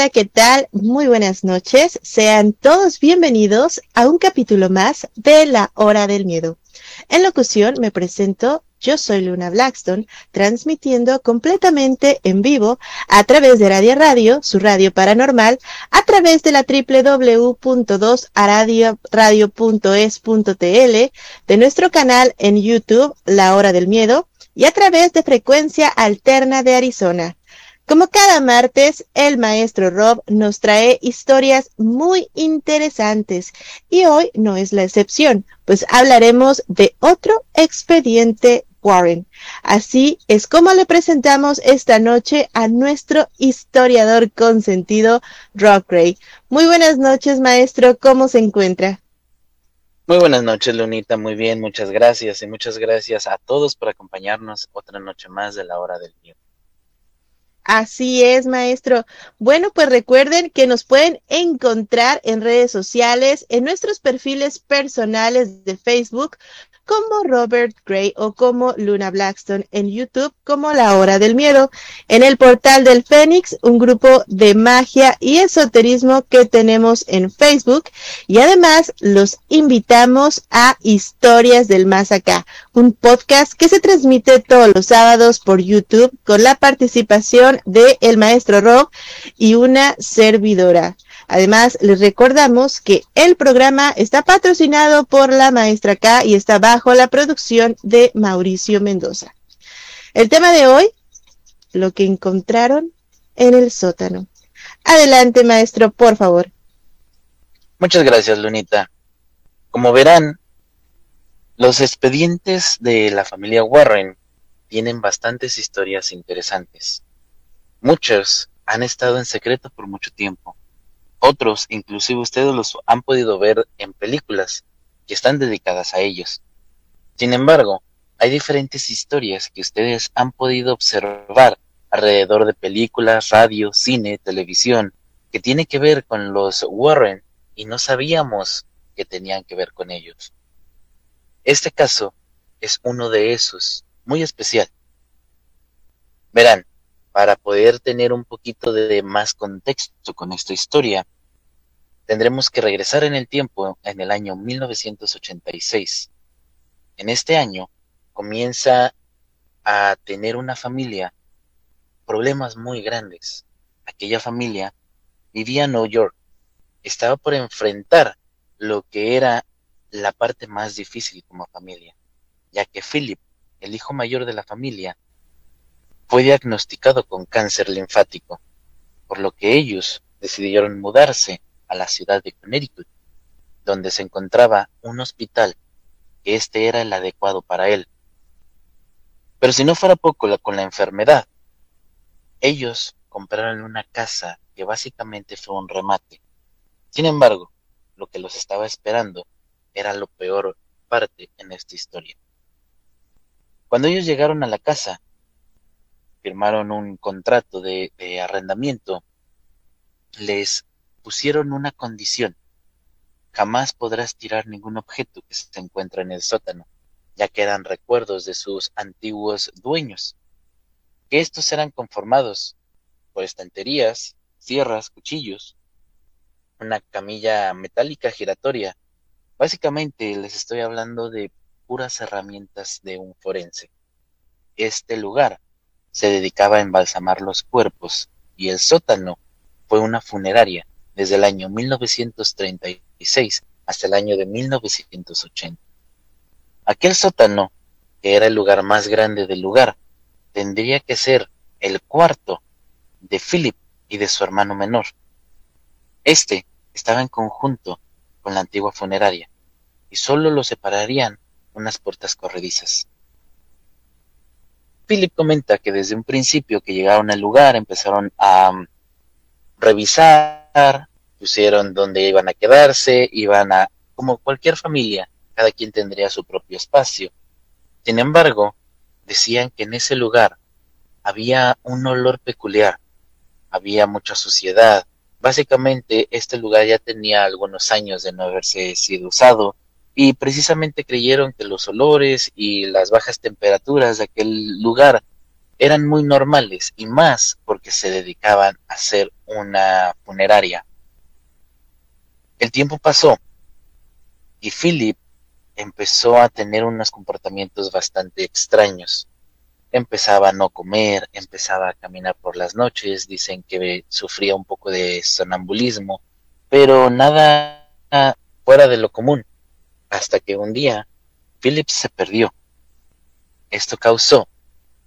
Hola, ¿qué tal? Muy buenas noches. Sean todos bienvenidos a un capítulo más de La Hora del Miedo. En locución me presento, yo soy Luna Blackstone, transmitiendo completamente en vivo a través de Radio Radio, su radio paranormal, a través de la www.2aradio.es.tl, de nuestro canal en YouTube, La Hora del Miedo, y a través de Frecuencia Alterna de Arizona. Como cada martes, el maestro Rob nos trae historias muy interesantes y hoy no es la excepción, pues hablaremos de otro expediente Warren. Así es como le presentamos esta noche a nuestro historiador consentido, Rob Gray. Muy buenas noches, maestro, ¿cómo se encuentra? Muy buenas noches, Lunita. Muy bien, muchas gracias y muchas gracias a todos por acompañarnos otra noche más de la hora del miedo. Así es, maestro. Bueno, pues recuerden que nos pueden encontrar en redes sociales, en nuestros perfiles personales de Facebook, como Robert Gray o como Luna Blackstone en YouTube, como La Hora del Miedo, en el portal del Fénix, un grupo de magia y esoterismo que tenemos en Facebook, y además los invitamos a Historias del Más Acá, un podcast que se transmite todos los sábados por YouTube con la participación de el maestro Rob y una servidora. Además, les recordamos que el programa está patrocinado por la maestra K y está bajo la producción de Mauricio Mendoza. El tema de hoy, lo que encontraron en el sótano. Adelante, maestro, por favor. Muchas gracias, Lunita. Como verán, los expedientes de la familia Warren tienen bastantes historias interesantes. Muchos han estado en secreto por mucho tiempo. Otros, inclusive ustedes los han podido ver en películas que están dedicadas a ellos. Sin embargo, hay diferentes historias que ustedes han podido observar alrededor de películas, radio, cine, televisión, que tiene que ver con los Warren y no sabíamos que tenían que ver con ellos. Este caso es uno de esos, muy especial. Verán, para poder tener un poquito de más contexto con esta historia, tendremos que regresar en el tiempo en el año 1986. En este año comienza a tener una familia problemas muy grandes. Aquella familia vivía en Nueva York, estaba por enfrentar lo que era la parte más difícil como familia, ya que Philip, el hijo mayor de la familia, fue diagnosticado con cáncer linfático, por lo que ellos decidieron mudarse a la ciudad de Connecticut, donde se encontraba un hospital que este era el adecuado para él. Pero si no fuera poco con la enfermedad, ellos compraron una casa que básicamente fue un remate. Sin embargo, lo que los estaba esperando era lo peor parte en esta historia. Cuando ellos llegaron a la casa, firmaron un contrato de, arrendamiento, les pusieron una condición. Jamás podrás tirar ningún objeto que se encuentra en el sótano, ya que eran recuerdos de sus antiguos dueños, que estos eran conformados por estanterías, sierras, cuchillos, una camilla metálica giratoria. Básicamente les estoy hablando de puras herramientas de un forense. Este lugar se dedicaba a embalsamar los cuerpos y el sótano fue una funeraria desde el año 1936 hasta el año de 1980. Aquel sótano, que era el lugar más grande del lugar, tendría que ser el cuarto de Philip y de su hermano menor. Este estaba en conjunto con la antigua funeraria y solo lo separarían unas puertas corredizas. Philip comenta que desde un principio que llegaron al lugar empezaron a mm, revisar, pusieron dónde iban a quedarse, iban a, como cualquier familia, cada quien tendría su propio espacio. Sin embargo, decían que en ese lugar había un olor peculiar, había mucha suciedad. Básicamente este lugar ya tenía algunos años de no haberse sido usado y precisamente creyeron que los olores y las bajas temperaturas de aquel lugar eran muy normales y más porque se dedicaban a hacer una funeraria. El tiempo pasó y Philip empezó a tener unos comportamientos bastante extraños empezaba a no comer, empezaba a caminar por las noches, dicen que sufría un poco de sonambulismo, pero nada fuera de lo común, hasta que un día Philip se perdió. Esto causó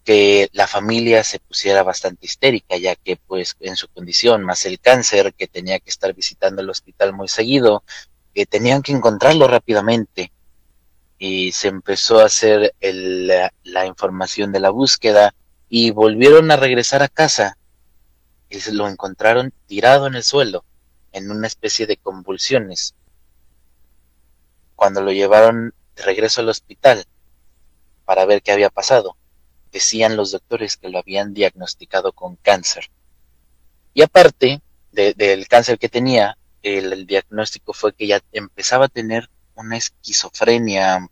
que la familia se pusiera bastante histérica, ya que pues en su condición, más el cáncer, que tenía que estar visitando el hospital muy seguido, que tenían que encontrarlo rápidamente y se empezó a hacer la, información de la búsqueda y volvieron a regresar a casa y lo encontraron tirado en el suelo en una especie de convulsiones. Cuando lo llevaron de regreso al hospital para ver qué había pasado, decían los doctores que lo habían diagnosticado con cáncer. Y aparte del cáncer que tenía, el, diagnóstico fue que ya empezaba a tener una esquizofrenia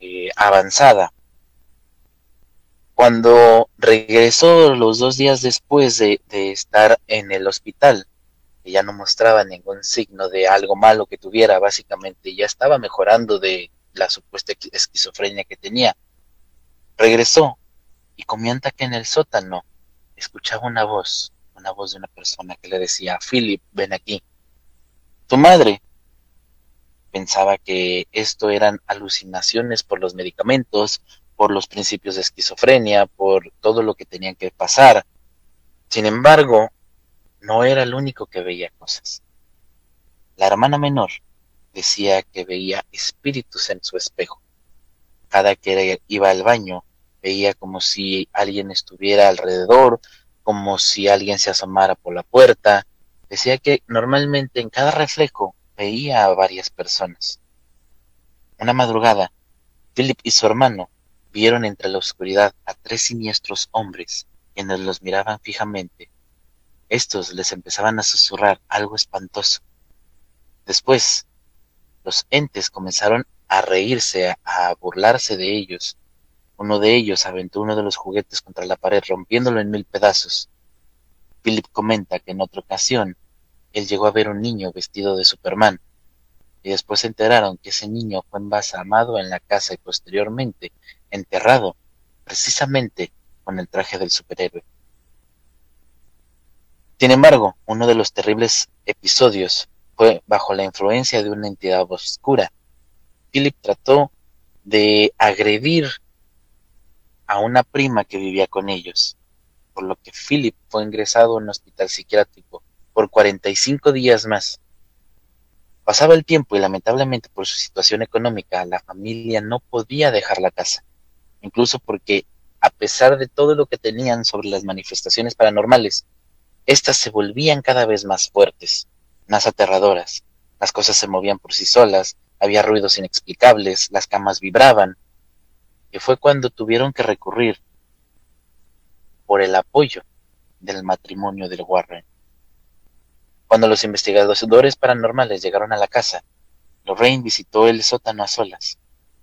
eh, avanzada. Cuando regresó los dos días después de, estar en el hospital, ya no mostraba ningún signo de algo malo que tuviera, básicamente ya estaba mejorando de la supuesta esquizofrenia que tenía, regresó y comenta que en el sótano escuchaba una voz, una voz de una persona que le decía, Philip, ven aquí. Tu madre pensaba que esto eran alucinaciones por los medicamentos, por los principios de esquizofrenia, por todo lo que tenían que pasar. Sin embargo, no era el único que veía cosas. La hermana menor decía que veía espíritus en su espejo. Cada que iba al baño, veía como si alguien estuviera alrededor, como si alguien se asomara por la puerta. Decía que normalmente en cada reflejo veía a varias personas. Una madrugada, Philip y su hermano vieron entre la oscuridad a tres siniestros hombres, quienes los miraban fijamente. Estos les empezaban a susurrar algo espantoso. Después, los entes comenzaron a reírse, a burlarse de ellos. Uno de ellos aventó uno de los juguetes contra la pared, rompiéndolo en mil pedazos. Philip comenta que en otra ocasión él llegó a ver un niño vestido de Superman, y después se enteraron que ese niño fue embalsamado en la casa y posteriormente enterrado precisamente con el traje del superhéroe. Sin embargo, uno de los terribles episodios fue bajo la influencia de una entidad oscura. Philip trató de agredir a una prima que vivía con ellos, por lo que Philip fue ingresado en un hospital psiquiátrico por 45 días más. Pasaba el tiempo y lamentablemente por su situación económica la familia no podía dejar la casa, incluso porque a pesar de todo lo que tenían sobre las manifestaciones paranormales, éstas se volvían cada vez más fuertes, más aterradoras. Las cosas se movían por sí solas, había ruidos inexplicables, las camas vibraban, y fue cuando tuvieron que recurrir por el apoyo del matrimonio del Warren. Cuando los investigadores paranormales llegaron a la casa, Lorraine visitó el sótano a solas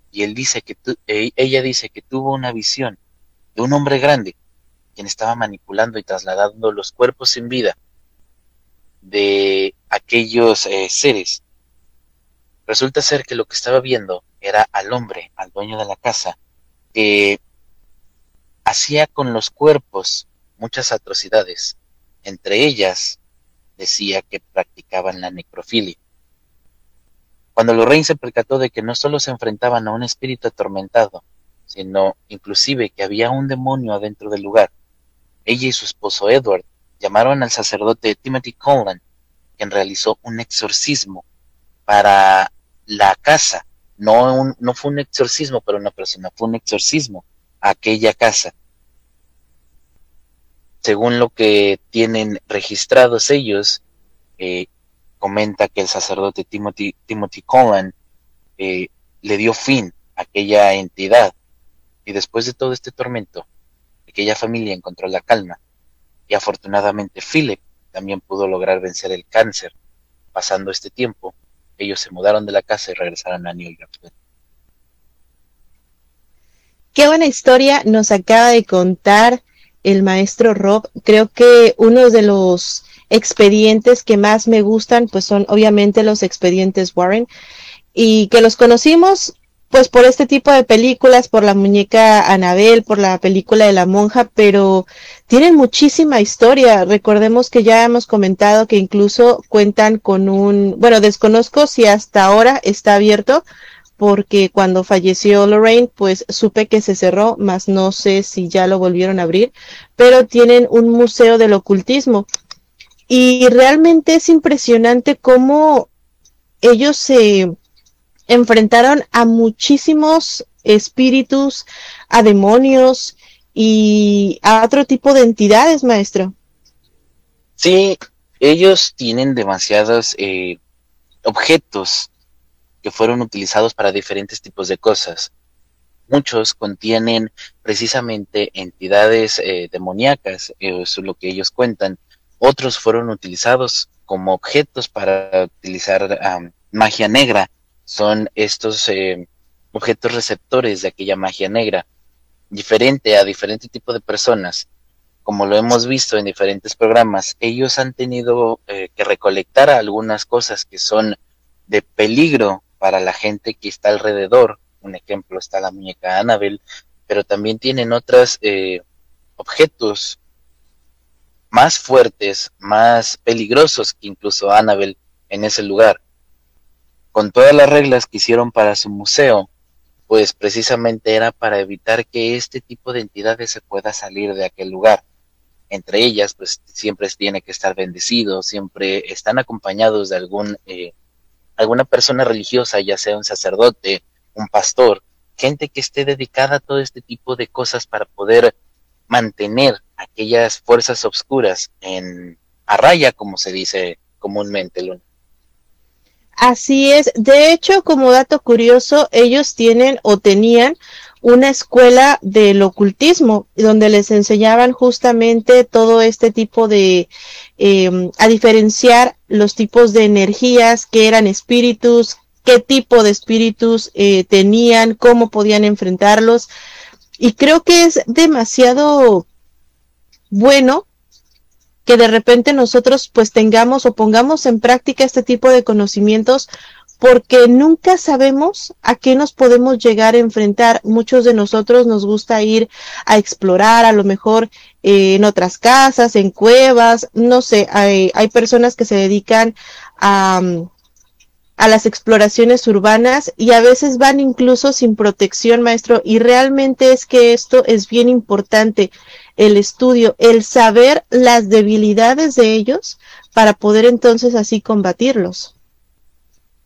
y él dice que e, ella dice que tuvo una visión de un hombre grande quien estaba manipulando y trasladando los cuerpos sin vida de aquellos eh, seres. Resulta ser que lo que estaba viendo era al hombre, al dueño de la casa, que hacía con los cuerpos muchas atrocidades. Entre ellas, decía que practicaban la necrofilia. Cuando Lorraine se percató de que no solo se enfrentaban a un espíritu atormentado, sino inclusive que había un demonio adentro del lugar, ella y su esposo Edward llamaron al sacerdote Timothy Conlan, quien realizó un exorcismo para la casa. No, fue un exorcismo para una persona, fue un exorcismo a aquella casa. Según lo que tienen registrados ellos, eh, comenta que el sacerdote Timothy, Timothy eh, le dio fin a aquella entidad y después de todo este tormento, aquella familia encontró la calma y afortunadamente Philip también pudo lograr vencer el cáncer. Pasando este tiempo, ellos se mudaron de la casa y regresaron a New York. Qué buena historia nos acaba de contar el maestro Rob. Creo que uno de los expedientes que más me gustan, pues son obviamente los expedientes Warren, y que los conocimos pues por este tipo de películas, por la muñeca Anabel, por la película de la monja, pero tienen muchísima historia. Recordemos que ya hemos comentado que incluso cuentan con un, bueno, desconozco si hasta ahora está abierto, porque cuando falleció Lorraine, pues supe que se cerró, más no sé si ya lo volvieron a abrir, pero tienen un museo del ocultismo. Y realmente es impresionante cómo ellos se enfrentaron a muchísimos espíritus, a demonios y a otro tipo de entidades, maestro. Sí, ellos tienen demasiados eh, objetos que fueron utilizados para diferentes tipos de cosas. Muchos contienen precisamente entidades eh, demoníacas, eso es lo que ellos cuentan, otros fueron utilizados como objetos para utilizar magia negra. Son estos eh, objetos receptores de aquella magia negra, diferente a diferente tipo de personas. Como lo hemos visto en diferentes programas, ellos han tenido eh, que recolectar algunas cosas que son de peligro para la gente que está alrededor. Un ejemplo está la muñeca Annabel, pero también tienen otros eh, objetos más fuertes, más peligrosos que incluso Annabel en ese lugar. Con todas las reglas que hicieron para su museo, pues precisamente era para evitar que este tipo de entidades se pueda salir de aquel lugar. Entre ellas, pues siempre tiene que estar bendecido, siempre están acompañados de algún, eh, alguna persona religiosa, ya sea un sacerdote, un pastor, gente que esté dedicada a todo este tipo de cosas para poder mantener aquellas fuerzas obscuras en a raya, como se dice comúnmente. Así es. De hecho, como dato curioso, ellos tienen o tenían una escuela del ocultismo donde les enseñaban justamente todo este tipo de em, a diferenciar los tipos de energías que eran espíritus qué tipo de espíritus eh, tenían cómo podían enfrentarlos y creo que es demasiado bueno que de repente nosotros pues tengamos o pongamos en práctica este tipo de conocimientos porque nunca sabemos a qué nos podemos llegar a enfrentar. Muchos de nosotros nos gusta ir a explorar, a lo mejor eh, en otras casas, en cuevas, no sé, hay, hay personas que se dedican a, a las exploraciones urbanas y a veces van incluso sin protección, maestro, y realmente es que esto es bien importante, el estudio, el saber las debilidades de ellos para poder entonces así combatirlos.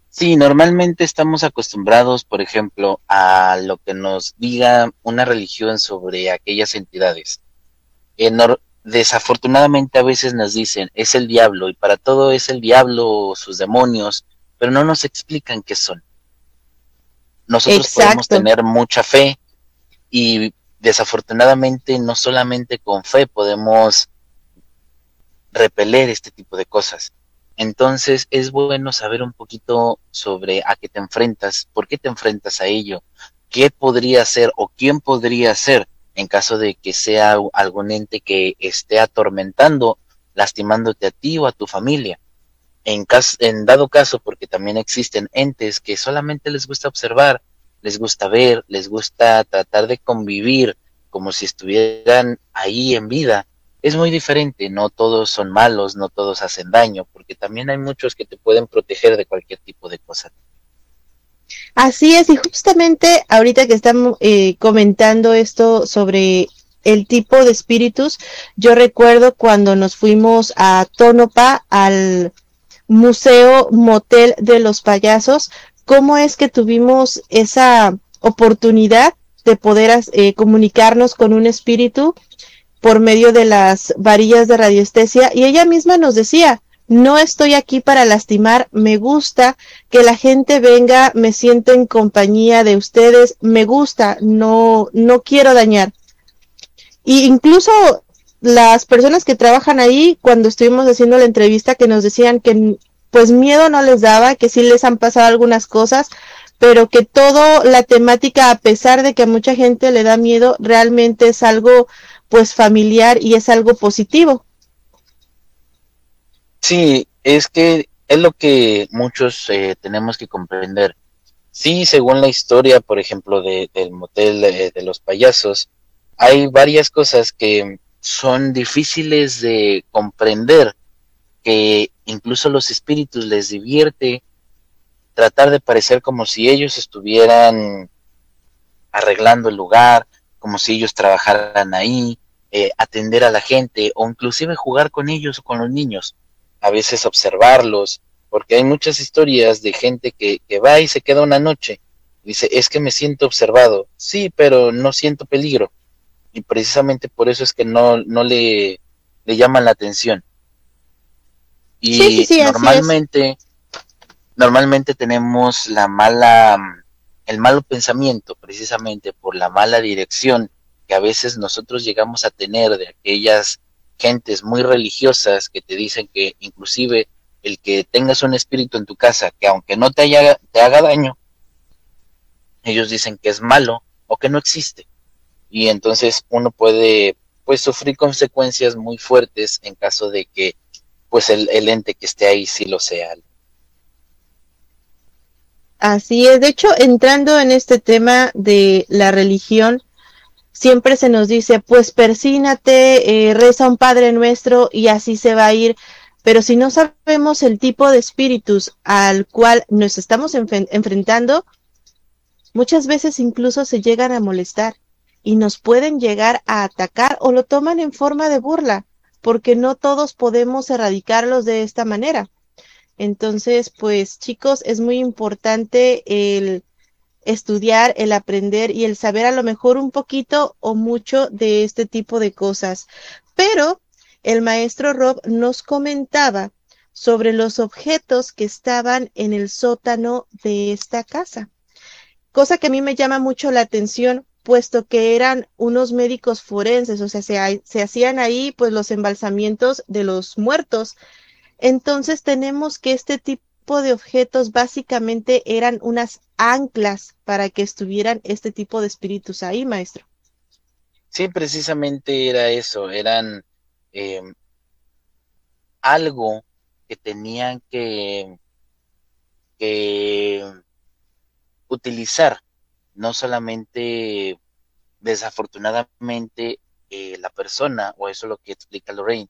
Sí, normalmente estamos acostumbrados, por ejemplo, a lo que nos diga una religión sobre aquellas entidades. desafortunadamente a veces nos dicen, es el diablo, y para todo es el diablo o sus demonios, pero no nos explican qué son. Nosotros podemos tener mucha fe y desafortunadamente no solamente con fe podemos repeler este tipo de cosas. Entonces es bueno saber un poquito sobre a qué te enfrentas, por qué te enfrentas a ello, qué podría ser o quién podría ser en caso de que sea algún ente que esté atormentando, lastimándote a ti o a tu familia en, en dado caso, porque también existen entes que solamente les gusta observar, les gusta ver, les gusta tratar de convivir como si estuvieran ahí en vida, es muy diferente, no todos son malos, no todos hacen daño, porque también hay muchos que te pueden proteger de cualquier tipo de cosa. Así es, y justamente ahorita que estamos eh, comentando esto sobre el tipo de espíritus, yo recuerdo cuando nos fuimos a Tónopa, al Museo Motel de los Payasos, cómo es que tuvimos esa oportunidad de poder eh, comunicarnos con un espíritu por medio de las varillas de radiestesia y ella misma nos decía, no estoy aquí para lastimar, me gusta que la gente venga, me siento en compañía de ustedes, me gusta, no, no quiero dañar. Y incluso las personas que trabajan ahí, cuando estuvimos haciendo la entrevista, que nos decían que pues miedo no les daba, que sí les han pasado algunas cosas, pero que todo la temática, a pesar de que a mucha gente le da miedo, realmente es algo pues familiar y es algo positivo. Sí, es que es lo que muchos eh, tenemos que comprender. Sí, según la historia, por ejemplo, de, del motel de, de los payasos, hay varias cosas que son difíciles de comprender, que incluso los espíritus les divierte tratar de parecer como si ellos estuvieran arreglando el lugar, como si ellos trabajaran ahí, eh, atender a la gente o inclusive jugar con ellos o con los niños, a veces observarlos, porque hay muchas historias de gente que, que va y se queda una noche, dice, es que me siento observado, sí, pero no siento peligro, y precisamente por eso es que no, no le, le llaman la atención. Y normalmente, normalmente tenemos la mala, el malo pensamiento, precisamente por la mala dirección que a veces nosotros llegamos a tener de aquellas gentes muy religiosas que te dicen que inclusive el que tengas un espíritu en tu casa que aunque no te, haya, te haga daño, ellos dicen que es malo o que no existe. Y entonces uno puede pues sufrir consecuencias muy fuertes en caso de que pues el, ente que esté ahí sí lo sea. Así es, de hecho, entrando en este tema de la religión, siempre se nos dice, pues persínate, eh, reza un Padre Nuestro y así se va a ir. Pero si no sabemos el tipo de espíritus al cual nos estamos enfrentando, muchas veces incluso se llegan a molestar y nos pueden llegar a atacar o lo toman en forma de burla, porque no todos podemos erradicarlos de esta manera. Entonces, pues chicos, es muy importante el estudiar, el aprender y el saber a lo mejor un poquito o mucho de este tipo de cosas. Pero el maestro Rob nos comentaba sobre los objetos que estaban en el sótano de esta casa. Cosa que a mí me llama mucho la atención, puesto que eran unos médicos forenses, o sea, se, se hacían ahí pues los embalsamientos de los muertos. Entonces tenemos que este tipo de objetos básicamente eran unas anclas para que estuvieran este tipo de espíritus ahí, maestro. Sí, precisamente era eso, eran em, algo que tenían que utilizar, no solamente desafortunadamente eh, la persona, o eso es lo que explica Lorraine,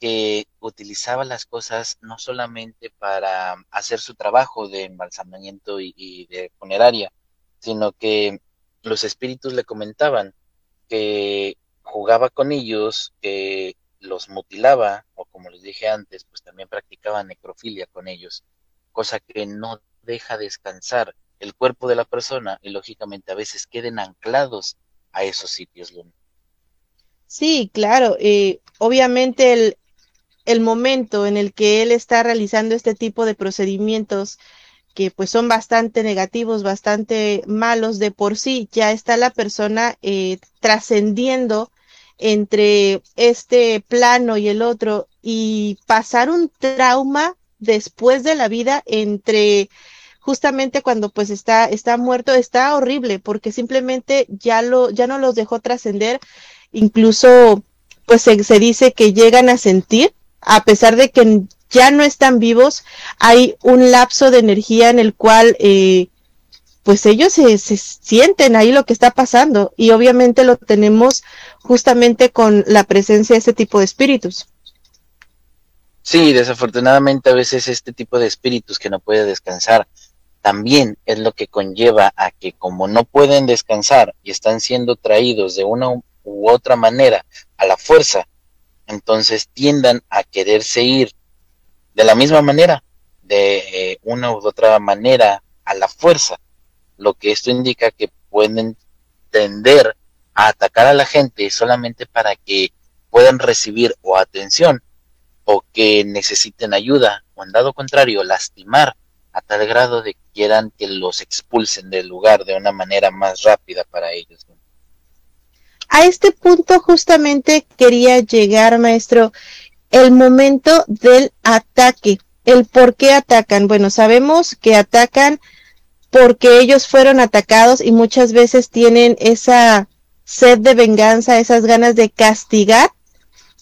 que utilizaba las cosas no solamente para hacer su trabajo de embalsamamiento y, de funeraria, sino que los espíritus le comentaban que jugaba con ellos, que los mutilaba, o como les dije antes, pues también practicaba necrofilia con ellos, cosa que no deja descansar el cuerpo de la persona y lógicamente a veces queden anclados a esos sitios, Sí, claro. Obviamente el, el momento en el que él está realizando este tipo de procedimientos que pues son bastante negativos, bastante malos de por sí, ya está la persona eh, trascendiendo entre este plano y el otro y pasar un trauma después de la vida entre justamente cuando pues está está muerto está horrible porque simplemente ya lo ya no los dejó trascender incluso pues se, se dice que llegan a sentir a pesar de que ya no están vivos, hay un lapso de energía en el cual eh, pues ellos se, se, sienten ahí lo que está pasando y obviamente lo tenemos justamente con la presencia de este tipo de espíritus. Sí, desafortunadamente a veces este tipo de espíritus que no puede descansar también es lo que conlleva a que como no pueden descansar y están siendo traídos de una u otra manera a la fuerza, entonces tiendan a quererse ir de la misma manera, de eh, una u otra manera a la fuerza lo que esto indica que pueden tender a atacar a la gente solamente para que puedan recibir o atención o que necesiten ayuda o en dado contrario lastimar a tal grado de que quieran que los expulsen del lugar de una manera más rápida para ellos. A este punto justamente quería llegar, maestro, el momento del ataque, el por qué atacan. Bueno, sabemos que atacan porque ellos fueron atacados y muchas veces tienen esa sed de venganza, esas ganas de castigar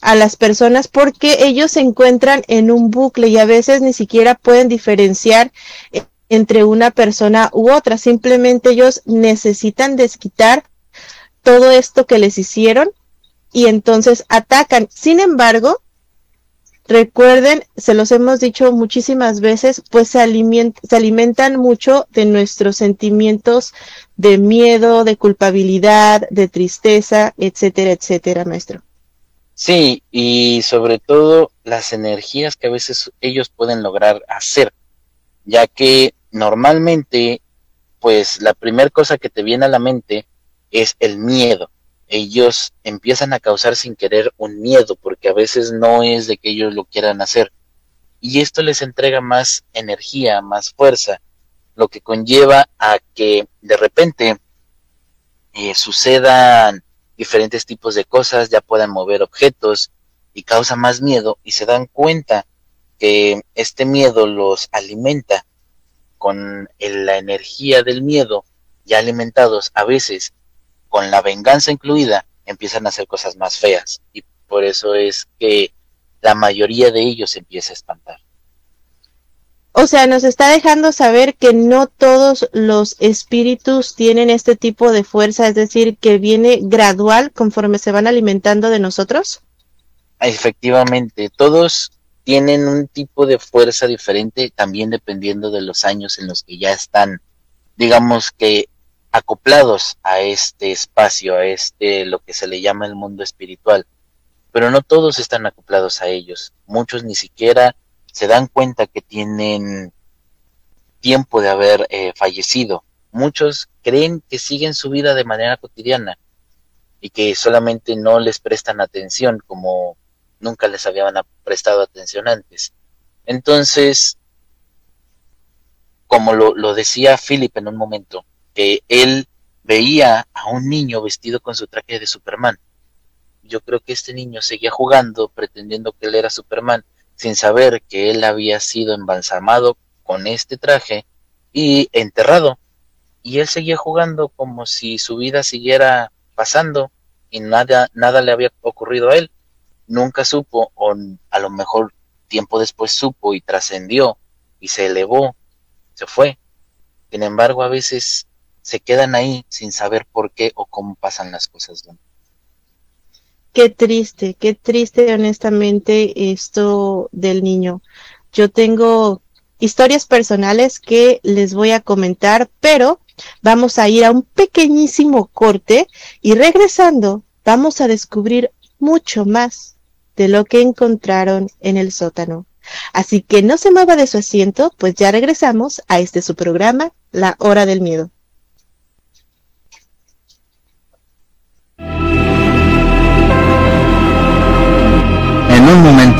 a las personas porque ellos se encuentran en un bucle y a veces ni siquiera pueden diferenciar entre una persona u otra. Simplemente ellos necesitan desquitar todo esto que les hicieron y entonces atacan. Sin embargo, Recuerden, se los hemos dicho muchísimas veces, pues se, se alimentan mucho de nuestros sentimientos de miedo, de culpabilidad, de tristeza, etcétera, etcétera, maestro. Sí, y sobre todo las energías que a veces ellos pueden lograr hacer, ya que normalmente, pues la primera cosa que te viene a la mente es el miedo ellos empiezan a causar sin querer un miedo, porque a veces no es de que ellos lo quieran hacer. Y esto les entrega más energía, más fuerza, lo que conlleva a que de repente eh, sucedan diferentes tipos de cosas, ya puedan mover objetos y causa más miedo y se dan cuenta que este miedo los alimenta con la energía del miedo ya alimentados a veces con la venganza incluida, empiezan a hacer cosas más feas. Y por eso es que la mayoría de ellos empieza a espantar. O sea, nos está dejando saber que no todos los espíritus tienen este tipo de fuerza, es decir, que viene gradual conforme se van alimentando de nosotros. Efectivamente, todos tienen un tipo de fuerza diferente, también dependiendo de los años en los que ya están, digamos que acoplados a este espacio, a este lo que se le llama el mundo espiritual. Pero no todos están acoplados a ellos. Muchos ni siquiera se dan cuenta que tienen tiempo de haber eh, fallecido. Muchos creen que siguen su vida de manera cotidiana y que solamente no les prestan atención como nunca les habían prestado atención antes. Entonces, como lo, lo decía Philip en un momento, que él veía a un niño vestido con su traje de Superman. Yo creo que este niño seguía jugando pretendiendo que él era Superman sin saber que él había sido embalsamado con este traje y enterrado. Y él seguía jugando como si su vida siguiera pasando y nada, nada le había ocurrido a él. Nunca supo, o a lo mejor tiempo después supo y trascendió y se elevó, se fue. Sin embargo, a veces se quedan ahí sin saber por qué o cómo pasan las cosas. Qué triste, qué triste honestamente esto del niño. Yo tengo historias personales que les voy a comentar, pero vamos a ir a un pequeñísimo corte y regresando vamos a descubrir mucho más de lo que encontraron en el sótano. Así que no se mueva de su asiento, pues ya regresamos a este su programa, La Hora del Miedo.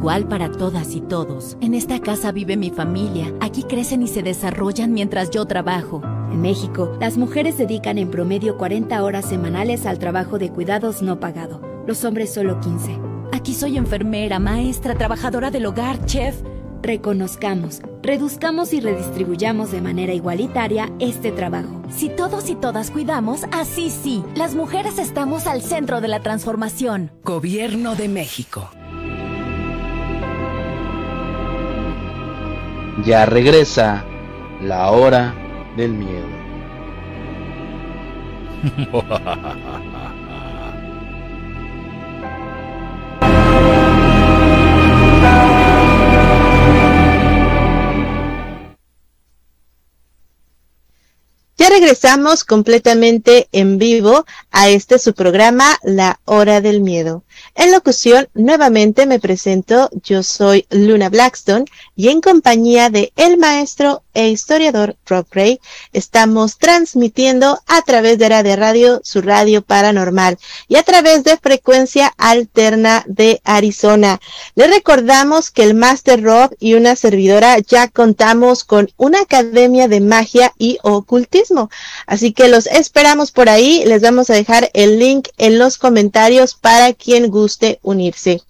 para todas y todos. En esta casa vive mi familia. Aquí crecen y se desarrollan mientras yo trabajo. En México, las mujeres dedican en promedio 40 horas semanales al trabajo de cuidados no pagado. Los hombres solo 15. Aquí soy enfermera, maestra, trabajadora del hogar, chef. Reconozcamos, reduzcamos y redistribuyamos de manera igualitaria este trabajo. Si todos y todas cuidamos, así sí, las mujeres estamos al centro de la transformación. Gobierno de México. Ya regresa la hora del miedo. Ya regresamos completamente en vivo a este su programa La Hora del Miedo. En locución, nuevamente me presento, yo soy Luna Blackstone y en compañía de el maestro e historiador Rob Ray, estamos transmitiendo a través de Radio Radio, su radio paranormal, y a través de frecuencia alterna de Arizona. Le recordamos que el Master Rob y una servidora ya contamos con una academia de magia y ocultismo. Así que los esperamos por ahí. Les vamos a dejar el link en los comentarios para quien guste unirse.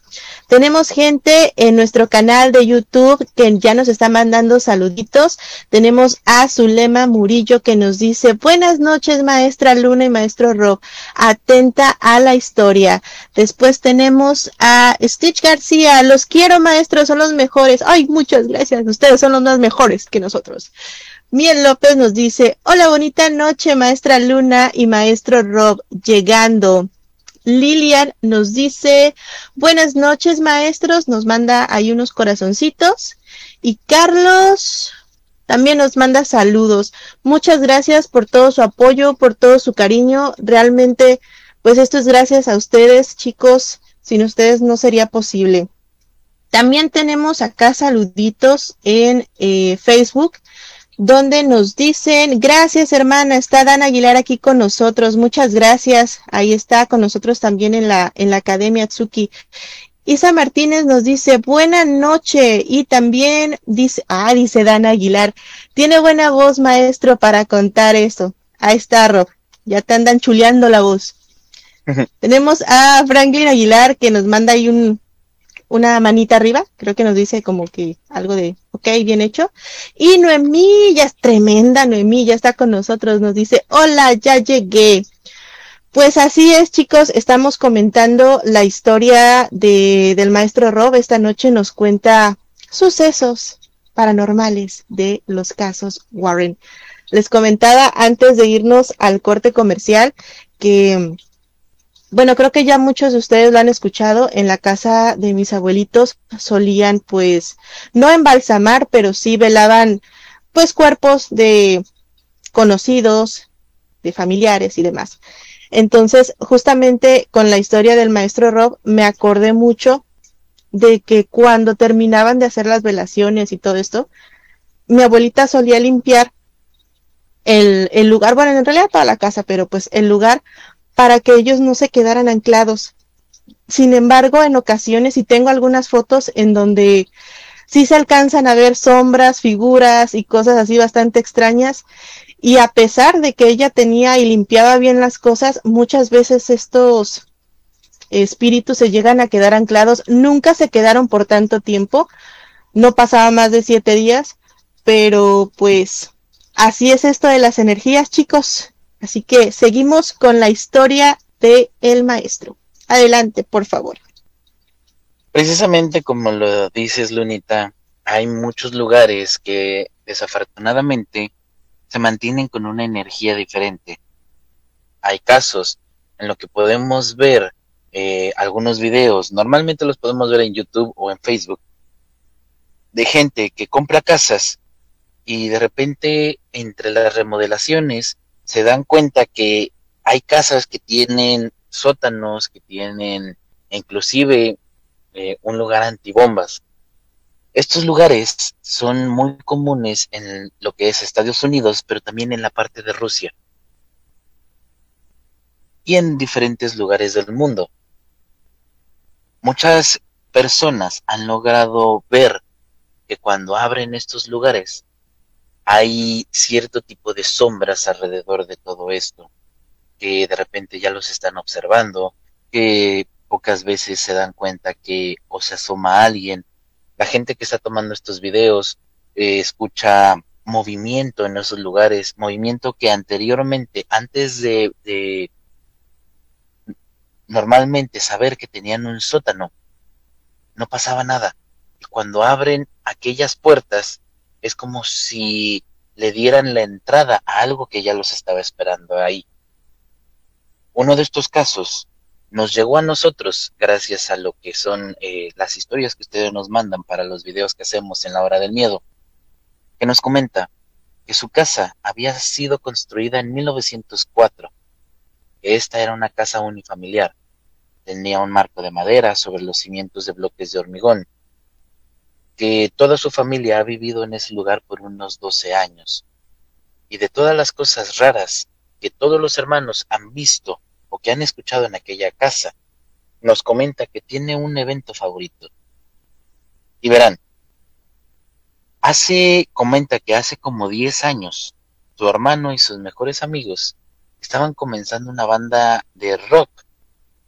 Tenemos gente en nuestro canal de YouTube que ya nos está mandando saluditos. Tenemos a Zulema Murillo que nos dice, buenas noches maestra Luna y maestro Rob, atenta a la historia. Después tenemos a Stitch García, los quiero maestros, son los mejores. Ay, muchas gracias, ustedes son los más mejores que nosotros. Miel López nos dice, hola bonita noche maestra Luna y maestro Rob, llegando. Lilian nos dice, buenas noches maestros, nos manda ahí unos corazoncitos. Y Carlos también nos manda saludos. Muchas gracias por todo su apoyo, por todo su cariño. Realmente, pues esto es gracias a ustedes, chicos. Sin ustedes no sería posible. También tenemos acá saluditos en eh, Facebook donde nos dicen, gracias hermana, está Dan Aguilar aquí con nosotros, muchas gracias, ahí está con nosotros también en la, en la Academia Tsuki. Isa Martínez nos dice, buena noche, y también dice, ah, dice Dan Aguilar, tiene buena voz maestro para contar eso. Ahí está, Rob, ya te andan chuleando la voz. Tenemos a Franklin Aguilar que nos manda ahí un, una manita arriba, creo que nos dice como que algo de, ok, bien hecho. Y Noemí, ya es tremenda, Noemí, ya está con nosotros, nos dice, hola, ya llegué. Pues así es, chicos, estamos comentando la historia de, del maestro Rob. Esta noche nos cuenta sucesos paranormales de los casos Warren. Les comentaba antes de irnos al corte comercial que bueno, creo que ya muchos de ustedes lo han escuchado. En la casa de mis abuelitos solían, pues, no embalsamar, pero sí velaban, pues, cuerpos de conocidos, de familiares y demás. Entonces, justamente con la historia del maestro Rob, me acordé mucho de que cuando terminaban de hacer las velaciones y todo esto, mi abuelita solía limpiar el, el lugar, bueno, en realidad toda la casa, pero pues el lugar para que ellos no se quedaran anclados. Sin embargo, en ocasiones, y tengo algunas fotos en donde sí se alcanzan a ver sombras, figuras y cosas así bastante extrañas, y a pesar de que ella tenía y limpiaba bien las cosas, muchas veces estos espíritus se llegan a quedar anclados, nunca se quedaron por tanto tiempo, no pasaba más de siete días, pero pues así es esto de las energías, chicos. Así que seguimos con la historia de el maestro. Adelante, por favor. Precisamente como lo dices, Lunita, hay muchos lugares que desafortunadamente se mantienen con una energía diferente. Hay casos en los que podemos ver eh, algunos videos, normalmente los podemos ver en YouTube o en Facebook, de gente que compra casas y de repente entre las remodelaciones se dan cuenta que hay casas que tienen sótanos, que tienen inclusive eh, un lugar antibombas. Estos lugares son muy comunes en lo que es Estados Unidos, pero también en la parte de Rusia y en diferentes lugares del mundo. Muchas personas han logrado ver que cuando abren estos lugares hay cierto tipo de sombras alrededor de todo esto, que de repente ya los están observando, que pocas veces se dan cuenta que o se asoma alguien. La gente que está tomando estos videos eh, escucha movimiento en esos lugares, movimiento que anteriormente, antes de, de normalmente saber que tenían un sótano, no pasaba nada y cuando abren aquellas puertas es como si le dieran la entrada a algo que ya los estaba esperando ahí. Uno de estos casos nos llegó a nosotros gracias a lo que son eh, las historias que ustedes nos mandan para los videos que hacemos en la hora del miedo, que nos comenta que su casa había sido construida en 1904, que esta era una casa unifamiliar, tenía un marco de madera sobre los cimientos de bloques de hormigón, que toda su familia ha vivido en ese lugar por unos 12 años. Y de todas las cosas raras que todos los hermanos han visto o que han escuchado en aquella casa, nos comenta que tiene un evento favorito. Y verán, hace, comenta que hace como 10 años, su hermano y sus mejores amigos estaban comenzando una banda de rock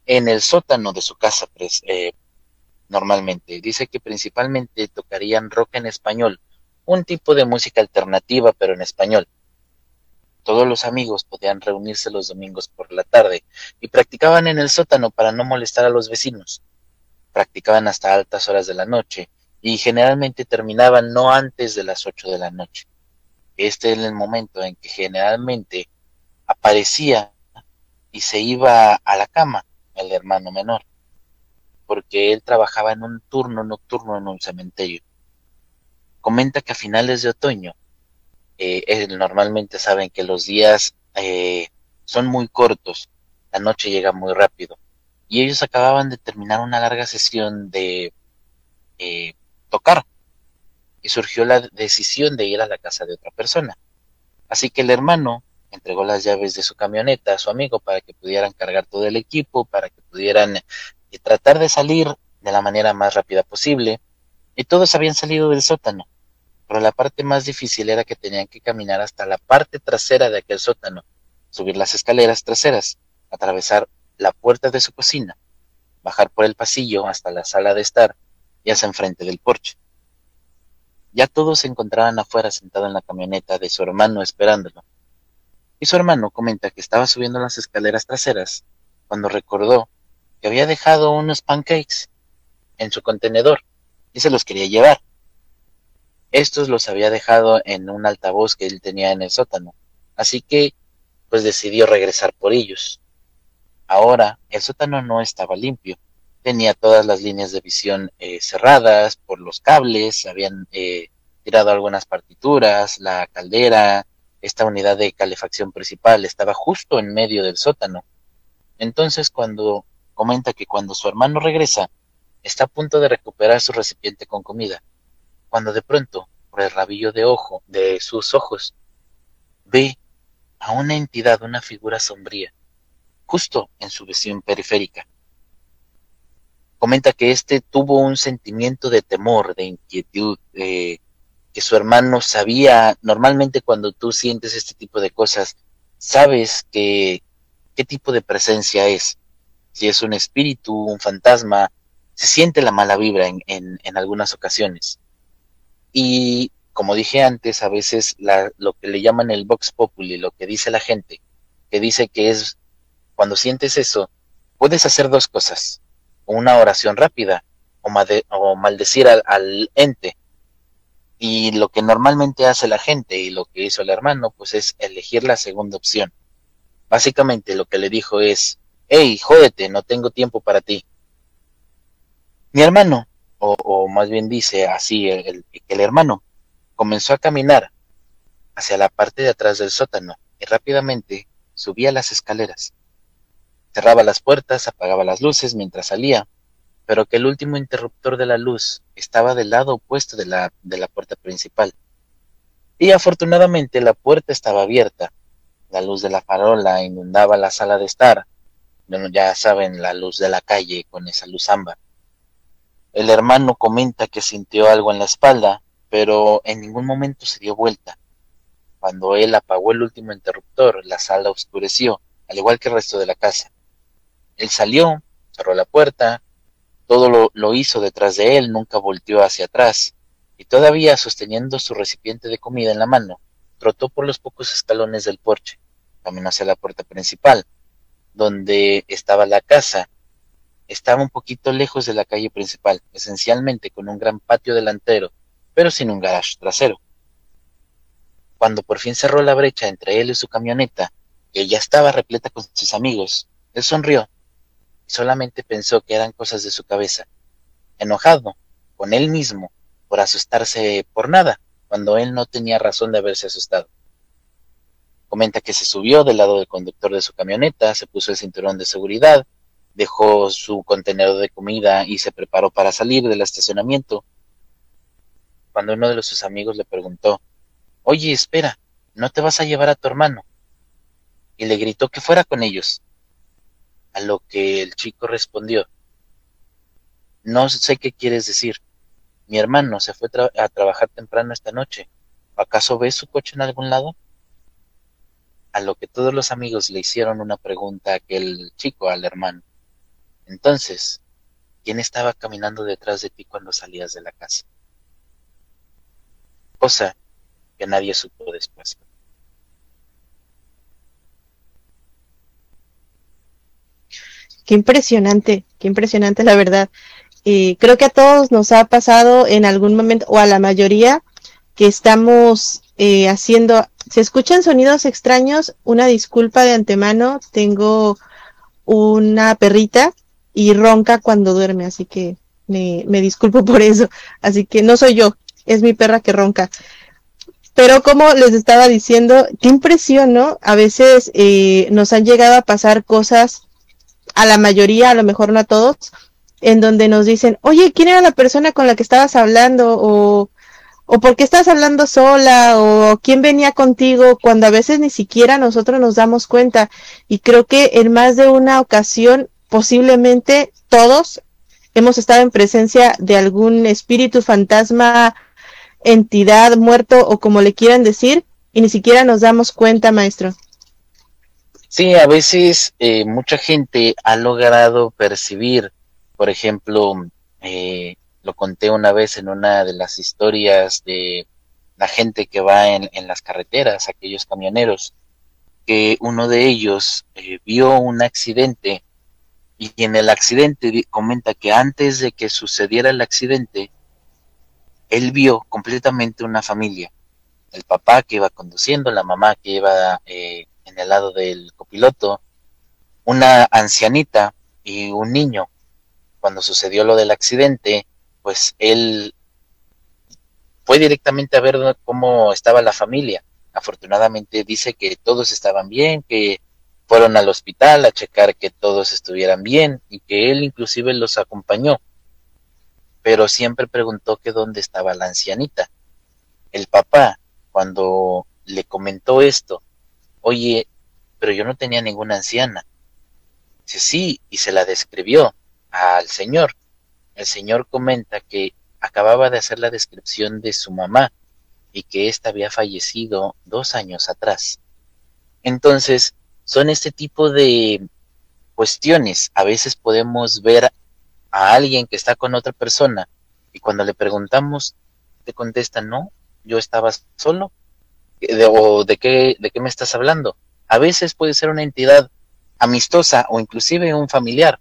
en el sótano de su casa eh, normalmente. Dice que principalmente tocarían rock en español, un tipo de música alternativa pero en español. Todos los amigos podían reunirse los domingos por la tarde y practicaban en el sótano para no molestar a los vecinos. Practicaban hasta altas horas de la noche y generalmente terminaban no antes de las ocho de la noche. Este era el momento en que generalmente aparecía y se iba a la cama el hermano menor porque él trabajaba en un turno nocturno en un cementerio. Comenta que a finales de otoño, eh, normalmente saben que los días eh, son muy cortos, la noche llega muy rápido, y ellos acababan de terminar una larga sesión de eh, tocar, y surgió la decisión de ir a la casa de otra persona. Así que el hermano entregó las llaves de su camioneta a su amigo para que pudieran cargar todo el equipo, para que pudieran y tratar de salir de la manera más rápida posible, y todos habían salido del sótano, pero la parte más difícil era que tenían que caminar hasta la parte trasera de aquel sótano, subir las escaleras traseras, atravesar la puerta de su cocina, bajar por el pasillo hasta la sala de estar y hacia enfrente del porche. Ya todos se encontraban afuera sentado en la camioneta de su hermano esperándolo. Y su hermano comenta que estaba subiendo las escaleras traseras cuando recordó que había dejado unos pancakes en su contenedor y se los quería llevar. Estos los había dejado en un altavoz que él tenía en el sótano, así que pues decidió regresar por ellos. Ahora el sótano no estaba limpio, tenía todas las líneas de visión eh, cerradas por los cables, habían eh, tirado algunas partituras, la caldera, esta unidad de calefacción principal estaba justo en medio del sótano. Entonces cuando comenta que cuando su hermano regresa, está a punto de recuperar su recipiente con comida, cuando de pronto, por el rabillo de ojo de sus ojos, ve a una entidad, una figura sombría, justo en su visión periférica. Comenta que éste tuvo un sentimiento de temor, de inquietud, de que su hermano sabía, normalmente cuando tú sientes este tipo de cosas, sabes que qué tipo de presencia es si es un espíritu, un fantasma, se siente la mala vibra en, en, algunas ocasiones. Y como dije antes, a veces la, lo que le llaman el Vox Populi, lo que dice la gente, que dice que es Cuando sientes eso, puedes hacer dos cosas. Una oración rápida o, o maldecir al, al ente. Y lo que normalmente hace la gente y lo que hizo el hermano, pues es elegir la segunda opción. Básicamente lo que le dijo es, hey, jódete, no tengo tiempo para ti. Mi hermano, o, más bien dice así el, el, el hermano, comenzó a caminar hacia la parte de atrás del sótano y rápidamente subía las escaleras. Cerraba las puertas, apagaba las luces mientras salía, pero que el último interruptor de la luz estaba del lado opuesto de la, de la puerta principal. Y afortunadamente la puerta estaba abierta. La luz de la farola inundaba la sala de estar. Ya saben, la luz de la calle con esa luz ámbar. El hermano comenta que sintió algo en la espalda, pero en ningún momento se dio vuelta. Cuando él apagó el último interruptor, la sala oscureció, al igual que el resto de la casa. Él salió, cerró la puerta, todo lo, lo, hizo detrás de él, nunca volteó hacia atrás, y todavía sosteniendo su recipiente de comida en la mano, trotó por los pocos escalones del porche, caminó hacia la puerta principal, donde estaba la casa. Estaba un poquito lejos de la calle principal, esencialmente con un gran patio delantero, pero sin un garage trasero. Cuando por fin cerró la brecha entre él y su camioneta, que ya estaba repleta con sus amigos, él sonrió y solamente pensó que eran cosas de su cabeza, enojado con él mismo por asustarse por nada, cuando él no tenía razón de haberse asustado. Comenta que se subió del lado del conductor de su camioneta, se puso el cinturón de seguridad, dejó su contenedor de comida y se preparó para salir del estacionamiento. Cuando uno de sus amigos le preguntó, Oye, espera, ¿no te vas a llevar a tu hermano? Y le gritó que fuera con ellos. A lo que el chico respondió, No sé qué quieres decir. Mi hermano se fue a trabajar temprano esta noche. ¿Acaso ves su coche en algún lado? A lo que todos los amigos le hicieron una pregunta a aquel chico, al hermano. Entonces, ¿quién estaba caminando detrás de ti cuando salías de la casa? Cosa que nadie supo después. Qué impresionante, qué impresionante la verdad. Eh, creo que a todos nos ha pasado en algún momento, o a la mayoría, que estamos eh, haciendo, se escuchan sonidos extraños, una disculpa de antemano, tengo una perrita y ronca cuando duerme, así que me, disculpo por eso, así que no soy yo, es mi perra que ronca. Pero como les estaba diciendo, qué impresión, ¿no? A veces eh, nos han llegado a pasar cosas, a la mayoría, a lo mejor no a todos, en donde nos dicen, oye, ¿quién era la persona con la que estabas hablando? O, o por qué estás hablando sola, o quién venía contigo, cuando a veces ni siquiera nosotros nos damos cuenta. Y creo que en más de una ocasión, posiblemente todos hemos estado en presencia de algún espíritu fantasma, entidad, muerto o como le quieran decir, y ni siquiera nos damos cuenta, maestro. Sí, a veces eh, mucha gente ha logrado percibir, por ejemplo, eh, lo conté una vez en una de las historias de la gente que va en, las carreteras, aquellos camioneros, que uno de ellos eh, vio un accidente y en el accidente comenta que antes de que sucediera el accidente, él vio completamente una familia. El papá que iba conduciendo, la mamá que iba eh, en el lado del copiloto, una ancianita y un niño. Cuando sucedió lo del accidente, pues él fue directamente a ver cómo estaba la familia. Afortunadamente dice que todos estaban bien, que fueron al hospital a checar que todos estuvieran bien y que él inclusive los acompañó pero siempre preguntó que dónde estaba la ancianita. El papá, cuando le comentó esto, oye, pero yo no tenía ninguna anciana. Dice, sí, y se la describió al señor. El señor comenta que acababa de hacer la descripción de su mamá y que ésta había fallecido dos años atrás. Entonces, son este tipo de cuestiones. A veces podemos ver a alguien que está con otra persona y cuando le preguntamos te contesta no, yo estaba solo de, o de qué de qué me estás hablando. A veces puede ser una entidad amistosa o inclusive un familiar.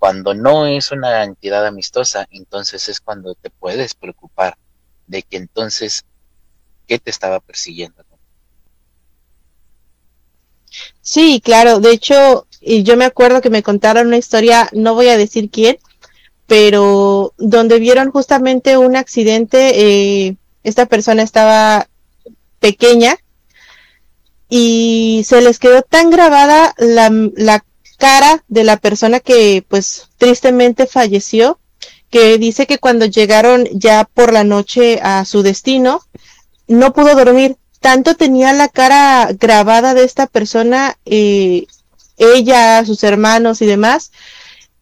Cuando no es una entidad amistosa, entonces es cuando te puedes preocupar de que entonces, ¿qué te estaba persiguiendo? Sí, claro. De hecho, yo me acuerdo que me contaron una historia, no voy a decir quién, pero donde vieron justamente un accidente, eh, esta persona estaba pequeña y se les quedó tan grabada la, la cara de la persona que pues tristemente falleció, que dice que cuando llegaron ya por la noche a su destino, no pudo dormir. Tanto tenía la cara grabada de esta persona, eh, ella, sus hermanos y demás,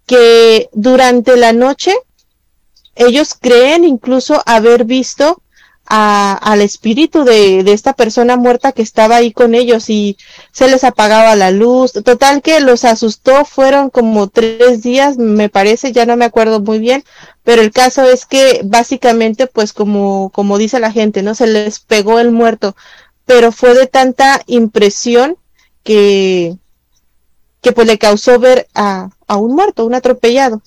que durante la noche ellos creen incluso haber visto al espíritu de, de, esta persona muerta que estaba ahí con ellos y se les apagaba la luz. Total que los asustó, fueron como tres días, me parece, ya no me acuerdo muy bien, pero el caso es que básicamente, pues como, como dice la gente, ¿no? Se les pegó el muerto, pero fue de tanta impresión que, que pues le causó ver a, a un muerto, un atropellado.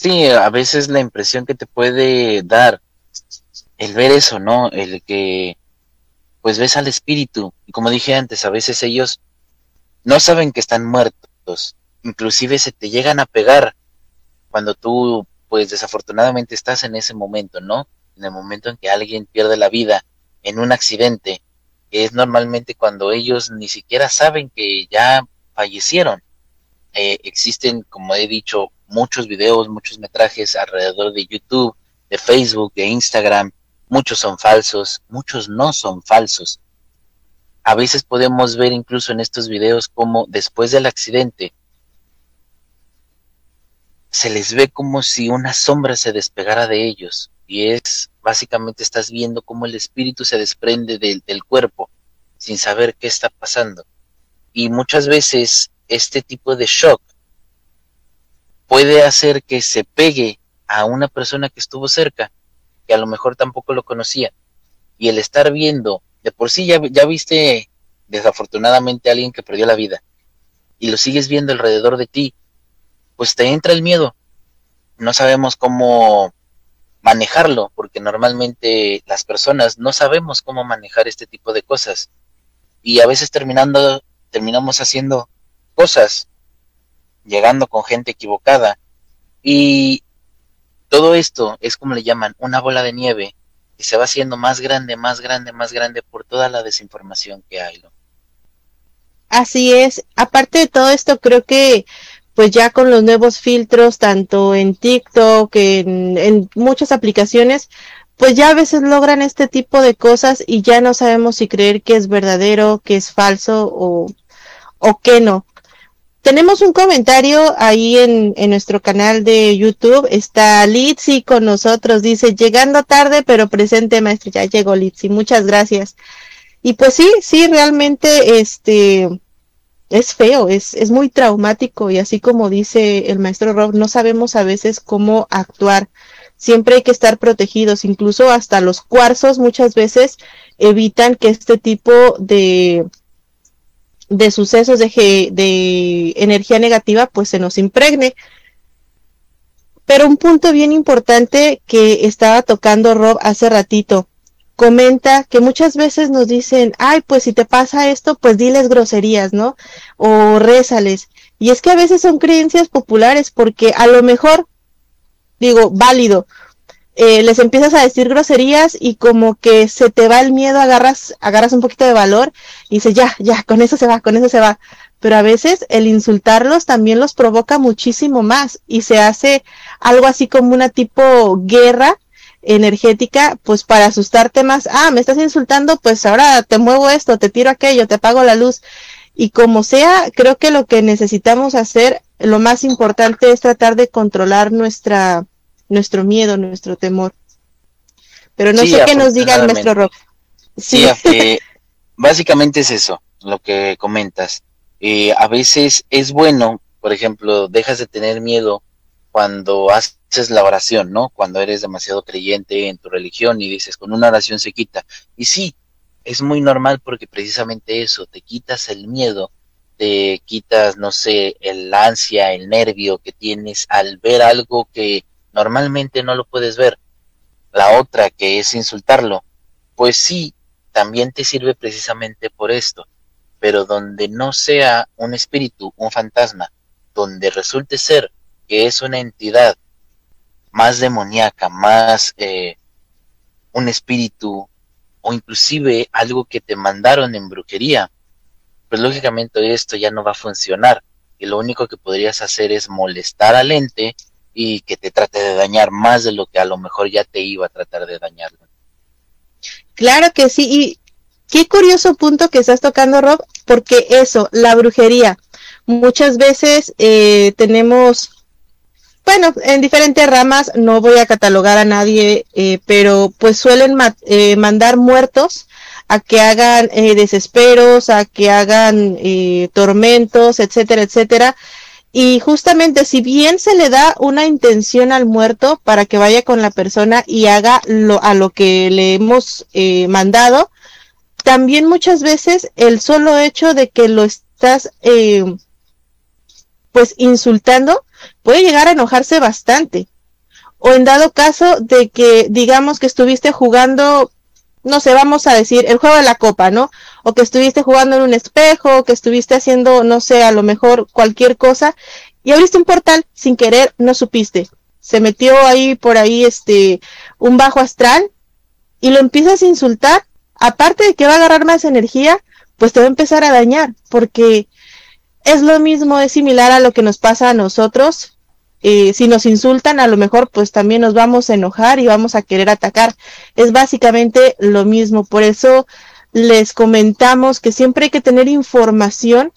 Sí, a veces la impresión que te puede dar el ver eso, ¿no? El que pues ves al espíritu y como dije antes, a veces ellos no saben que están muertos, inclusive se te llegan a pegar cuando tú pues desafortunadamente estás en ese momento, ¿no? En el momento en que alguien pierde la vida en un accidente, que es normalmente cuando ellos ni siquiera saben que ya fallecieron. Eh, existen, como he dicho, muchos videos, muchos metrajes alrededor de YouTube, de Facebook, de Instagram. Muchos son falsos, muchos no son falsos. A veces podemos ver incluso en estos videos como después del accidente se les ve como si una sombra se despegara de ellos y es básicamente estás viendo cómo el espíritu se desprende del, del cuerpo sin saber qué está pasando. Y muchas veces este tipo de shock puede hacer que se pegue a una persona que estuvo cerca, que a lo mejor tampoco lo conocía. Y el estar viendo, de por sí ya, ya viste desafortunadamente a alguien que perdió la vida, y lo sigues viendo alrededor de ti, pues te entra el miedo. No sabemos cómo manejarlo, porque normalmente las personas no sabemos cómo manejar este tipo de cosas. Y a veces terminando, terminamos haciendo cosas llegando con gente equivocada. Y todo esto es como le llaman una bola de nieve que se va haciendo más grande, más grande, más grande por toda la desinformación que hay. Así es. Aparte de todo esto, creo que pues ya con los nuevos filtros, tanto en TikTok, en, en muchas aplicaciones, pues ya a veces logran este tipo de cosas y ya no sabemos si creer que es verdadero, que es falso o, o que no. Tenemos un comentario ahí en, nuestro canal de YouTube. Está Litsi con nosotros. Dice, llegando tarde, pero presente, maestro. Ya llegó Litsi. Muchas gracias. Y pues sí, sí, realmente, este, es feo, es, es muy traumático. Y así como dice el maestro Rob, no sabemos a veces cómo actuar. Siempre hay que estar protegidos. Incluso hasta los cuarzos muchas veces evitan que este tipo de, de sucesos de, de energía negativa pues se nos impregne. Pero un punto bien importante que estaba tocando Rob hace ratito, comenta que muchas veces nos dicen, ay, pues si te pasa esto, pues diles groserías, ¿no? O rézales. Y es que a veces son creencias populares porque a lo mejor, digo, válido, eh, les empiezas a decir groserías y como que se te va el miedo, agarras, agarras un poquito de valor y dices, ya, ya, con eso se va, con eso se va. Pero a veces el insultarlos también los provoca muchísimo más y se hace algo así como una tipo guerra energética, pues para asustarte más, ah, me estás insultando, pues ahora te muevo esto, te tiro aquello, te apago la luz. Y como sea, creo que lo que necesitamos hacer, lo más importante es tratar de controlar nuestra, nuestro miedo, nuestro temor. Pero no sé qué nos diga el maestro Rob. Sí, sí básicamente es eso, lo que comentas. Eh, a veces es bueno, por ejemplo, dejas de tener miedo cuando haces la oración, ¿no? Cuando eres demasiado creyente en tu religión y dices, con una oración se quita. Y sí, es muy normal porque precisamente eso, te quitas el miedo, te quitas, no sé, el ansia, el nervio que tienes al ver algo que normalmente no lo puedes ver. La otra, que es insultarlo, pues sí, también te sirve precisamente por esto, pero donde no sea un espíritu, un fantasma, donde resulte ser que es una entidad más demoníaca, más eh, un espíritu o inclusive algo que te mandaron en brujería, pues lógicamente esto ya no va a funcionar y lo único que podrías hacer es molestar al ente y que te trate de dañar más de lo que a lo mejor ya te iba a tratar de dañar. Claro que sí, y qué curioso punto que estás tocando, Rob, porque eso, la brujería, muchas veces eh, tenemos bueno, en diferentes ramas, no voy a catalogar a nadie, eh, pero pues suelen eh, mandar muertos a que hagan eh, desesperos, a que hagan tormentos, etcétera, etcétera. Y justamente si bien se le da una intención al muerto para que vaya con la persona y haga lo, a lo que le hemos mandado, también muchas veces el solo hecho de que lo estás pues insultando puede llegar a enojarse bastante. O en dado caso de que digamos que estuviste jugando, no sé, vamos a decir, el juego de la copa, ¿no? O que estuviste jugando en un espejo, que estuviste haciendo, no sé, a lo mejor cualquier cosa, y abriste un portal sin querer, no supiste. Se metió ahí por ahí este un bajo astral y lo empiezas a insultar, aparte de que va a agarrar más energía, pues te va a empezar a dañar, porque es lo mismo, es similar a lo que nos pasa a nosotros. Eh, si nos insultan, a lo mejor pues también nos vamos a enojar y vamos a querer atacar. Es básicamente lo mismo. Por eso les comentamos que siempre hay que tener información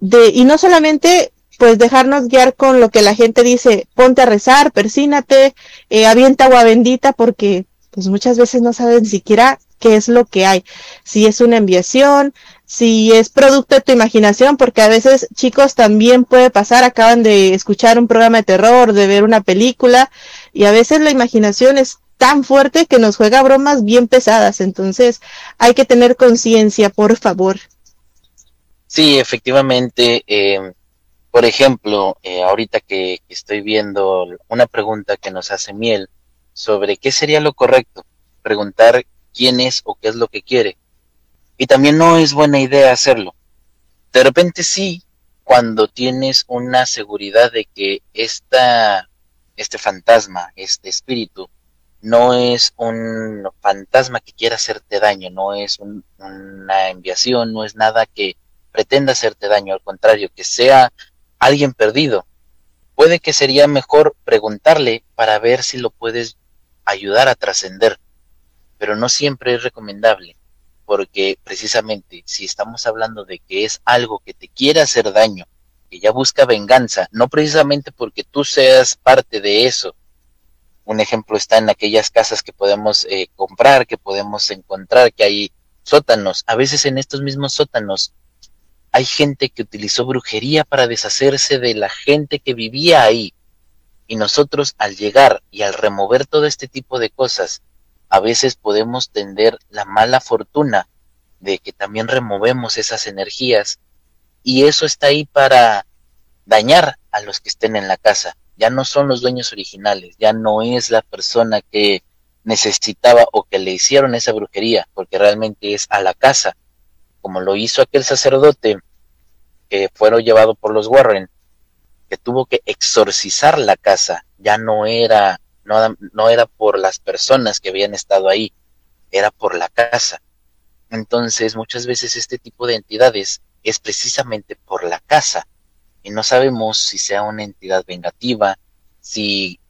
de, y no solamente pues dejarnos guiar con lo que la gente dice, ponte a rezar, persínate, eh, avienta agua bendita, porque pues muchas veces no saben siquiera qué es lo que hay. Si es una enviación, si es producto de tu imaginación, porque a veces chicos también puede pasar, acaban de escuchar un programa de terror, de ver una película, y a veces la imaginación es tan fuerte que nos juega bromas bien pesadas, entonces hay que tener conciencia, por favor. Sí, efectivamente, eh, por ejemplo, eh, ahorita que, que estoy viendo una pregunta que nos hace Miel sobre qué sería lo correcto, preguntar quién es o qué es lo que quiere y también no es buena idea hacerlo. De repente sí, cuando tienes una seguridad de que esta, este fantasma, este espíritu, no es un fantasma que quiera hacerte daño, no es una enviación, no es nada que pretenda hacerte daño, al contrario, que sea alguien perdido. Puede que sería mejor preguntarle para ver si lo puedes ayudar a trascender, pero no siempre es recomendable porque precisamente si estamos hablando de que es algo que te quiere hacer daño, que ya busca venganza, no precisamente porque tú seas parte de eso. Un ejemplo está en aquellas casas que podemos eh, comprar, que podemos encontrar, que hay sótanos. A veces en estos mismos sótanos hay gente que utilizó brujería para deshacerse de la gente que vivía ahí. Y nosotros al llegar y al remover todo este tipo de cosas, a veces podemos tender la mala fortuna de que también removemos esas energías y eso está ahí para dañar a los que estén en la casa. Ya no son los dueños originales, ya no es la persona que necesitaba o que le hicieron esa brujería, porque realmente es a la casa, como lo hizo aquel sacerdote que fueron llevado por los Warren, que tuvo que exorcizar la casa, ya no era no, no era por las personas que habían estado ahí, era por la casa. Entonces, muchas veces este tipo de entidades es precisamente por la casa. Y no sabemos si sea una entidad vengativa, si,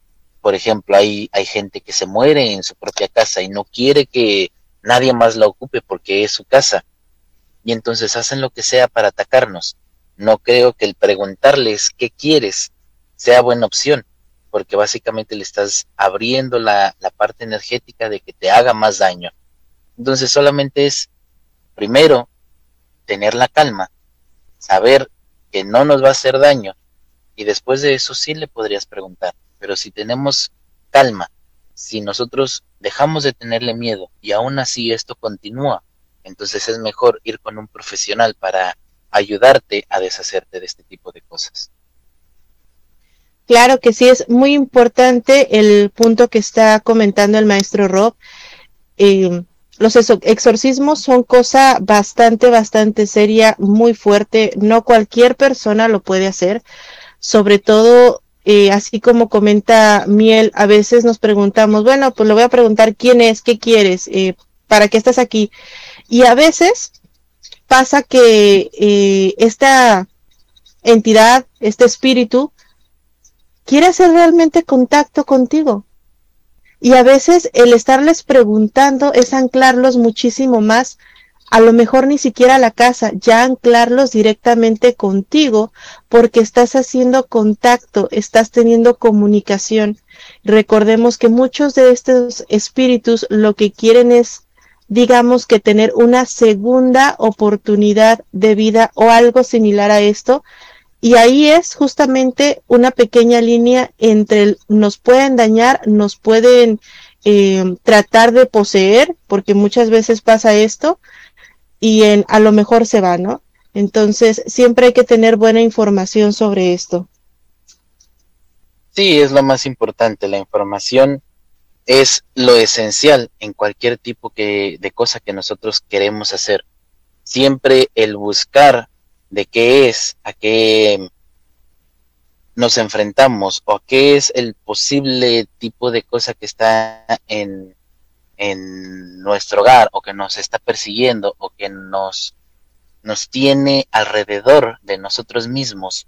por ejemplo, hay, hay gente que se muere en su propia casa y no quiere que nadie más la ocupe porque es su casa. Y entonces hacen lo que sea para atacarnos. No creo que el preguntarles qué quieres sea buena opción porque básicamente le estás abriendo la, parte energética de que te haga más daño. Entonces solamente es, primero, tener la calma, saber que no nos va a hacer daño, y después de eso sí le podrías preguntar. Pero si tenemos calma, si nosotros dejamos de tenerle miedo y aún así esto continúa, Entonces es mejor ir con un profesional para ayudarte a deshacerte de este tipo de cosas. Claro que sí, es muy importante el punto que está comentando el maestro Rob. Eh, los exorcismos son cosa bastante, bastante seria, muy fuerte. No cualquier persona lo puede hacer. Sobre todo, eh, así como comenta Miel, a veces nos preguntamos, bueno, pues le voy a preguntar quién es, qué quieres, eh, para qué estás aquí. Y a veces pasa que eh, esta entidad, este espíritu, quiere hacer realmente contacto contigo. Y a veces el estarles preguntando es anclarlos muchísimo más, a lo mejor ni siquiera la casa, ya anclarlos directamente contigo, porque estás haciendo contacto, estás teniendo comunicación. Recordemos que muchos de estos espíritus lo que quieren es digamos que tener una segunda oportunidad de vida o algo similar a esto. Y ahí es justamente una pequeña línea entre nos pueden dañar, nos pueden eh, tratar de poseer, porque muchas veces pasa esto, y en, a lo mejor se va, ¿no? Entonces, siempre hay que tener buena información sobre esto. Sí, es lo más importante, la información es lo esencial en cualquier tipo que, de cosa que nosotros queremos hacer. Siempre el buscar de qué es, a qué nos enfrentamos o a qué es el posible tipo de cosa que está en, en nuestro hogar o que nos está persiguiendo o que nos, nos tiene alrededor de nosotros mismos,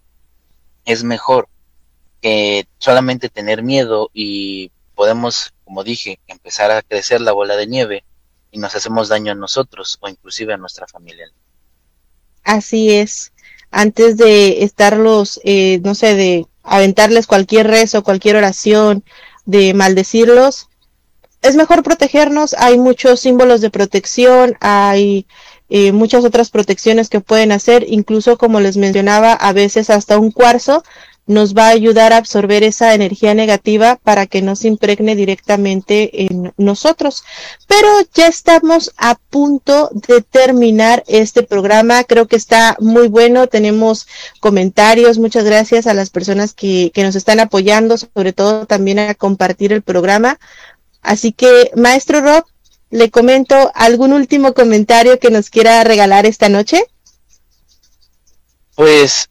es mejor que solamente tener miedo y podemos, como dije, empezar a crecer la bola de nieve y nos hacemos daño a nosotros o inclusive a nuestra familia. Así es. Antes de estarlos, eh, no sé, de aventarles cualquier rezo, cualquier oración, de maldecirlos, es mejor protegernos. Hay muchos símbolos de protección, hay eh, muchas otras protecciones que pueden hacer, incluso como les mencionaba, a veces hasta un cuarzo nos va a ayudar a absorber esa energía negativa para que no se impregne directamente en nosotros. Pero ya estamos a punto de terminar este programa. Creo que está muy bueno. Tenemos comentarios. Muchas gracias a las personas que, que nos están apoyando, sobre todo también a compartir el programa. Así que, maestro Rob, le comento algún último comentario que nos quiera regalar esta noche. Pues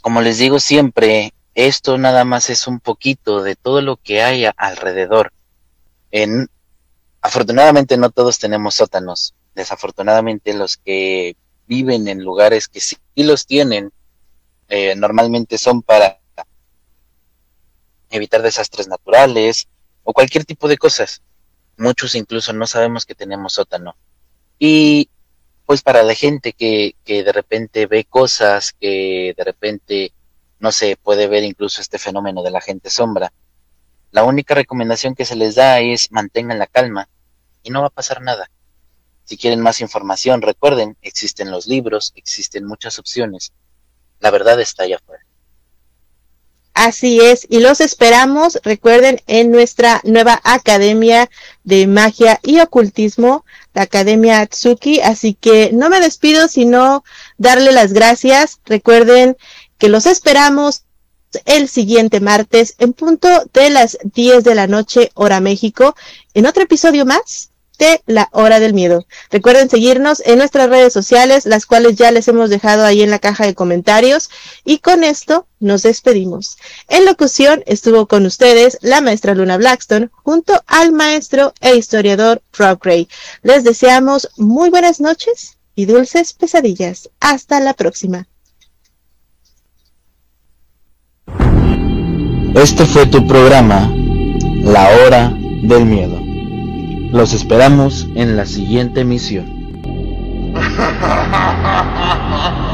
como les digo siempre, esto nada más es un poquito de todo lo que hay alrededor. En, afortunadamente no todos tenemos sótanos. Desafortunadamente los que viven en lugares que sí los tienen, eh, normalmente son para evitar desastres naturales o cualquier tipo de cosas. Muchos incluso no sabemos que tenemos sótano. Y pues para la gente que, que de repente ve cosas, que de repente no se puede ver incluso este fenómeno de la gente sombra, la única recomendación que se les da es mantengan la calma y no va a pasar nada. Si quieren más información, recuerden, existen los libros, existen muchas opciones. La verdad está allá afuera. Así es, y los esperamos, recuerden, en nuestra nueva Academia de Magia y Ocultismo, Academia Atsuki. Así que no me despido, sino darle las gracias. Recuerden que los esperamos el siguiente martes en punto de las 10 de la noche, hora México, en otro episodio más La Hora del Miedo. Recuerden seguirnos en nuestras redes sociales, las cuales ya les hemos dejado ahí en la caja de comentarios. Y con esto nos despedimos. En locución estuvo con ustedes la maestra Luna Blackstone junto al maestro e historiador Rob Gray. Les deseamos muy buenas noches y dulces pesadillas. Hasta la próxima. Este fue tu programa, La Hora del Miedo. Los esperamos en la siguiente emisión.